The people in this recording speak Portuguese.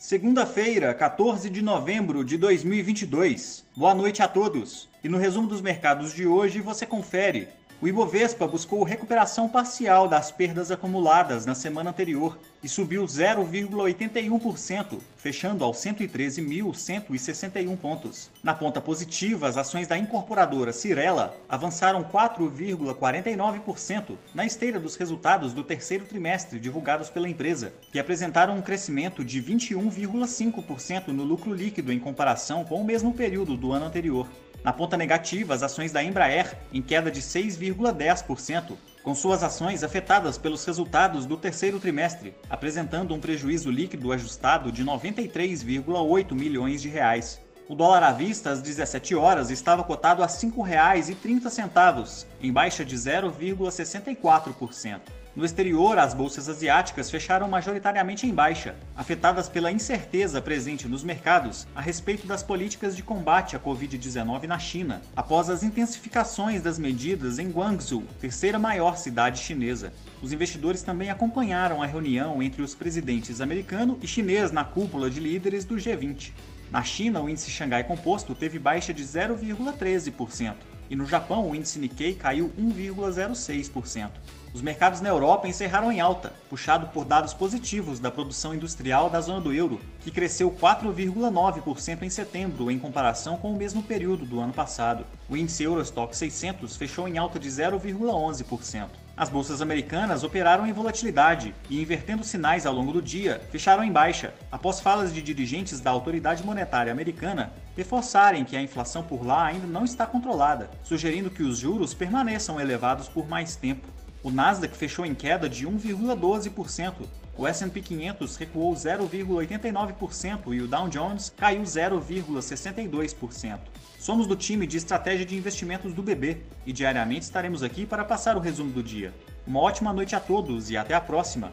Segunda-feira, 14 de novembro de 2022. Boa noite a todos. E no resumo dos mercados de hoje você confere o Ibovespa buscou recuperação parcial das perdas acumuladas na semana anterior e subiu 0,81%, fechando aos 113.161 pontos. Na ponta positiva, as ações da incorporadora Cirela avançaram 4,49% na esteira dos resultados do terceiro trimestre divulgados pela empresa, que apresentaram um crescimento de 21,5% no lucro líquido em comparação com o mesmo período do ano anterior. Na ponta negativa, as ações da Embraer, em queda de 6,10%, com suas ações afetadas pelos resultados do terceiro trimestre, apresentando um prejuízo líquido ajustado de 93,8 milhões de reais. O dólar à vista às 17 horas estava cotado a R$ 5,30, em baixa de 0,64%. No exterior, as bolsas asiáticas fecharam majoritariamente em baixa, afetadas pela incerteza presente nos mercados a respeito das políticas de combate à Covid-19 na China, após as intensificações das medidas em Guangzhou, terceira maior cidade chinesa. Os investidores também acompanharam a reunião entre os presidentes americano e chinês na cúpula de líderes do G20. Na China, o índice Xangai Composto teve baixa de 0,13%, e no Japão, o índice Nikkei caiu 1,06%. Os mercados na Europa encerraram em alta, puxado por dados positivos da produção industrial da zona do euro, que cresceu 4,9% em setembro em comparação com o mesmo período do ano passado. O índice Eurostock 600 fechou em alta de 0,11%. As bolsas americanas operaram em volatilidade e, invertendo sinais ao longo do dia, fecharam em baixa, após falas de dirigentes da autoridade monetária americana reforçarem que a inflação por lá ainda não está controlada, sugerindo que os juros permaneçam elevados por mais tempo. O Nasdaq fechou em queda de 1,12%, o S&P 500 recuou 0,89% e o Dow Jones caiu 0,62%. Somos do time de estratégia de investimentos do BB e diariamente estaremos aqui para passar o resumo do dia. Uma ótima noite a todos e até a próxima!